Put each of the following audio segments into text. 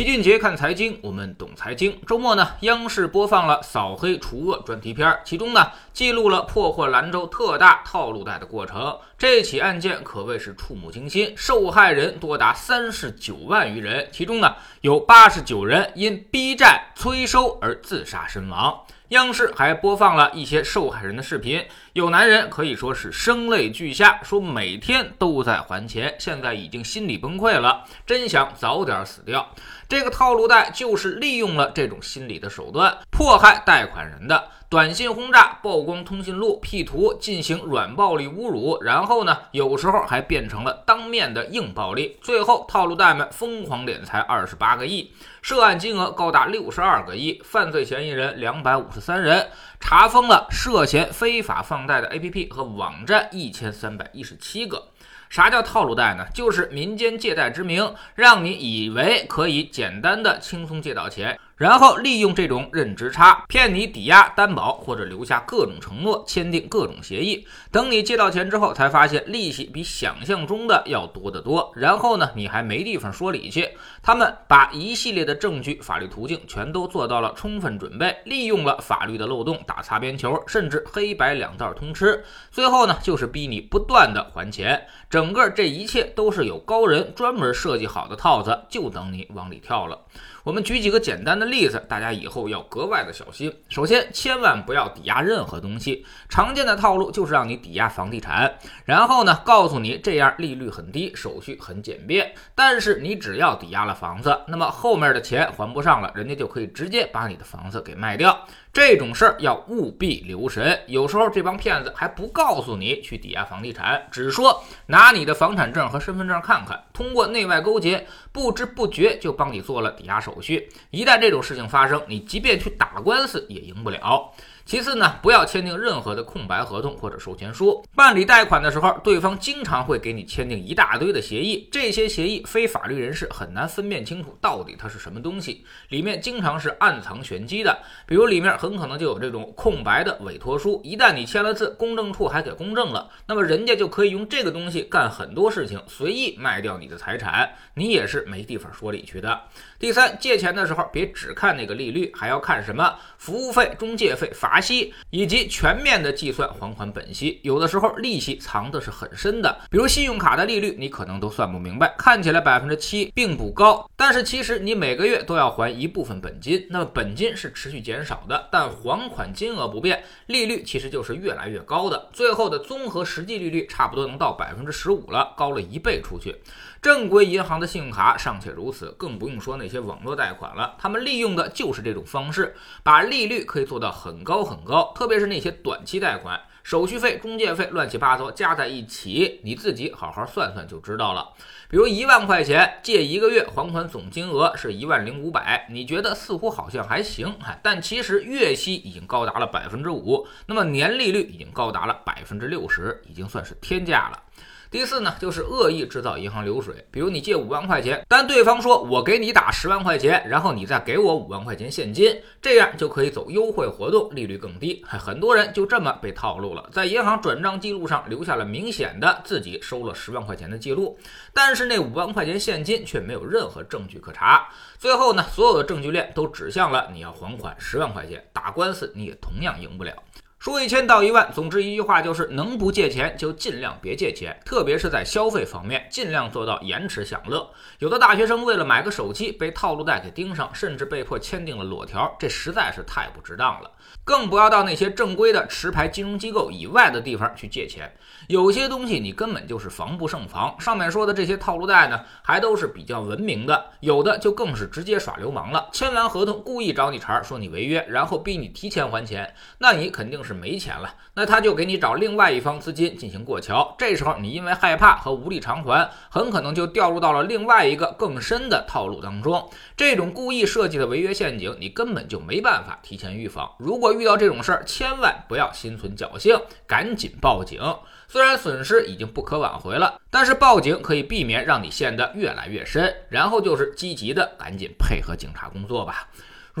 齐俊杰看财经，我们懂财经。周末呢，央视播放了扫黑除恶专题片，其中呢，记录了破获兰州特大套路贷的过程。这起案件可谓是触目惊心，受害人多达三十九万余人，其中呢，有八十九人因逼债催收而自杀身亡。央视还播放了一些受害人的视频，有男人可以说是声泪俱下，说每天都在还钱，现在已经心理崩溃了，真想早点死掉。这个套路贷就是利用了这种心理的手段，迫害贷款人的。短信轰炸、曝光通讯录、P 图、进行软暴力侮辱，然后呢，有时候还变成了当面的硬暴力。最后，套路贷们疯狂敛财二十八个亿，涉案金额高达六十二个亿，犯罪嫌疑人两百五十三人，查封了涉嫌非法放贷的 APP 和网站一千三百一十七个。啥叫套路贷呢？就是民间借贷之名，让你以为可以简单的、轻松借到钱。然后利用这种认知差骗你抵押担保，或者留下各种承诺，签订各种协议。等你借到钱之后，才发现利息比想象中的要多得多。然后呢，你还没地方说理去。他们把一系列的证据、法律途径全都做到了充分准备，利用了法律的漏洞打擦边球，甚至黑白两道通吃。最后呢，就是逼你不断的还钱。整个这一切都是有高人专门设计好的套子，就等你往里跳了。我们举几个简单的例子，大家以后要格外的小心。首先，千万不要抵押任何东西。常见的套路就是让你抵押房地产，然后呢，告诉你这样利率很低，手续很简便。但是你只要抵押了房子，那么后面的钱还不上了，人家就可以直接把你的房子给卖掉。这种事儿要务必留神。有时候这帮骗子还不告诉你去抵押房地产，只说拿你的房产证和身份证看看，通过内外勾结，不知不觉就帮你做了抵押手续。一旦这种事情发生，你即便去打官司也赢不了。其次呢，不要签订任何的空白合同或者授权书。办理贷款的时候，对方经常会给你签订一大堆的协议，这些协议非法律人士很难分辨清楚到底它是什么东西，里面经常是暗藏玄机的。比如里面很可能就有这种空白的委托书，一旦你签了字，公证处还给公证了，那么人家就可以用这个东西干很多事情，随意卖掉你的财产，你也是没地方说理去的。第三，借钱的时候别只看那个利率，还要看什么服务费、中介费、罚。息以及全面的计算还款本息，有的时候利息藏的是很深的，比如信用卡的利率，你可能都算不明白，看起来百分之七并不高，但是其实你每个月都要还一部分本金，那么本金是持续减少的，但还款金额不变，利率其实就是越来越高的，最后的综合实际利率差不多能到百分之十五了，高了一倍出去。正规银行的信用卡尚且如此，更不用说那些网络贷款了。他们利用的就是这种方式，把利率可以做到很高很高。特别是那些短期贷款，手续费、中介费乱七八糟加在一起，你自己好好算算就知道了。比如一万块钱借一个月，还款总金额是一万零五百，你觉得似乎好像还行，但其实月息已经高达了百分之五，那么年利率已经高达了百分之六十，已经算是天价了。第四呢，就是恶意制造银行流水。比如你借五万块钱，但对方说我给你打十万块钱，然后你再给我五万块钱现金，这样就可以走优惠活动，利率更低。很多人就这么被套路了，在银行转账记录上留下了明显的自己收了十万块钱的记录，但是那五万块钱现金却没有任何证据可查。最后呢，所有的证据链都指向了你要还款十万块钱，打官司你也同样赢不了。说一千道一万，总之一句话就是，能不借钱就尽量别借钱，特别是在消费方面，尽量做到延迟享乐。有的大学生为了买个手机被套路贷给盯上，甚至被迫签订了裸条，这实在是太不值当了。更不要到那些正规的持牌金融机构以外的地方去借钱，有些东西你根本就是防不胜防。上面说的这些套路贷呢，还都是比较文明的，有的就更是直接耍流氓了。签完合同故意找你茬，说你违约，然后逼你提前还钱，那你肯定是是没钱了，那他就给你找另外一方资金进行过桥。这时候你因为害怕和无力偿还，很可能就掉入到了另外一个更深的套路当中。这种故意设计的违约陷阱，你根本就没办法提前预防。如果遇到这种事儿，千万不要心存侥幸，赶紧报警。虽然损失已经不可挽回了，但是报警可以避免让你陷得越来越深。然后就是积极的赶紧配合警察工作吧。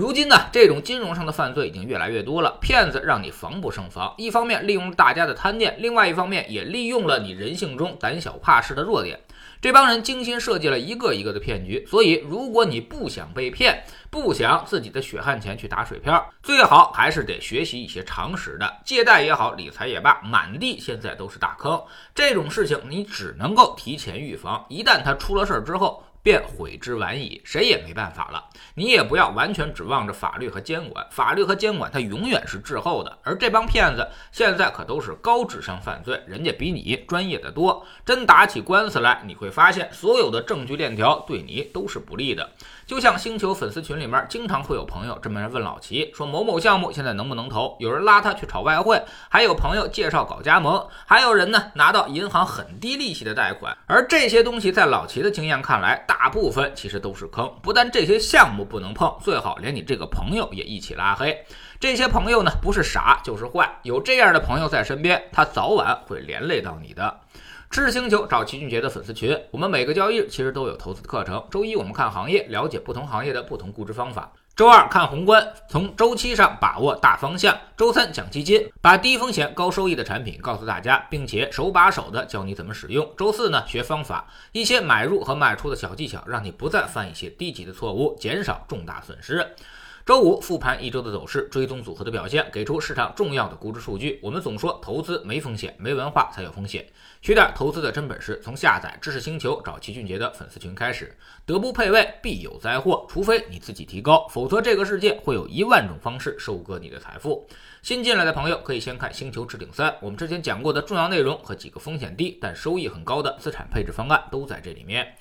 如今呢，这种金融上的犯罪已经越来越多了，骗子让你防不胜防。一方面利用大家的贪念，另外一方面也利用了你人性中胆小怕事的弱点。这帮人精心设计了一个一个的骗局，所以如果你不想被骗，不想自己的血汗钱去打水漂，最好还是得学习一些常识的。借贷也好，理财也罢，满地现在都是大坑，这种事情你只能够提前预防，一旦他出了事儿之后。便悔之晚矣，谁也没办法了。你也不要完全指望着法律和监管，法律和监管它永远是滞后的。而这帮骗子现在可都是高智商犯罪，人家比你专业的多。真打起官司来，你会发现所有的证据链条对你都是不利的。就像星球粉丝群里面，经常会有朋友这么问老齐，说某某项目现在能不能投？有人拉他去炒外汇，还有朋友介绍搞加盟，还有人呢拿到银行很低利息的贷款。而这些东西在老齐的经验看来，大部分其实都是坑。不但这些项目不能碰，最好连你这个朋友也一起拉黑。这些朋友呢，不是傻就是坏。有这样的朋友在身边，他早晚会连累到你的。知识星球找齐俊杰的粉丝群，我们每个交易日其实都有投资的课程。周一我们看行业，了解不同行业的不同估值方法；周二看宏观，从周期上把握大方向；周三讲基金，把低风险高收益的产品告诉大家，并且手把手的教你怎么使用；周四呢学方法，一些买入和卖出的小技巧，让你不再犯一些低级的错误，减少重大损失。周五复盘一周的走势，追踪组合的表现，给出市场重要的估值数据。我们总说投资没风险，没文化才有风险。学点投资的真本事，从下载知识星球找齐俊杰的粉丝群开始。德不配位，必有灾祸。除非你自己提高，否则这个世界会有一万种方式收割你的财富。新进来的朋友可以先看《星球置顶三》，我们之前讲过的重要内容和几个风险低但收益很高的资产配置方案都在这里面。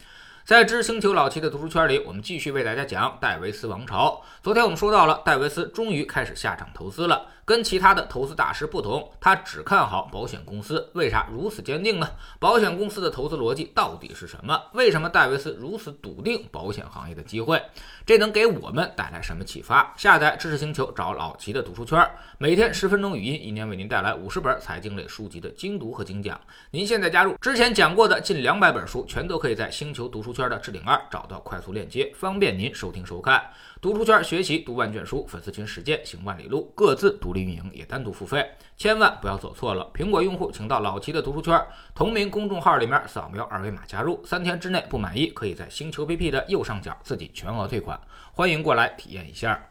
在知星球老齐的读书圈里，我们继续为大家讲戴维斯王朝。昨天我们说到了，戴维斯终于开始下场投资了。跟其他的投资大师不同，他只看好保险公司。为啥如此坚定呢？保险公司的投资逻辑到底是什么？为什么戴维斯如此笃定保险行业的机会？这能给我们带来什么启发？下载知识星球，找老齐的读书圈，每天十分钟语音，一年为您带来五十本财经类书籍的精读和精讲。您现在加入，之前讲过的近两百本书，全都可以在星球读书圈的置顶二找到快速链接，方便您收听收看。读书圈学习读万卷书，粉丝群实践行万里路，各自独立运营也单独付费，千万不要走错了。苹果用户请到老齐的读书圈同名公众号里面扫描二维码加入，三天之内不满意可以在星球 APP 的右上角自己全额退款，欢迎过来体验一下。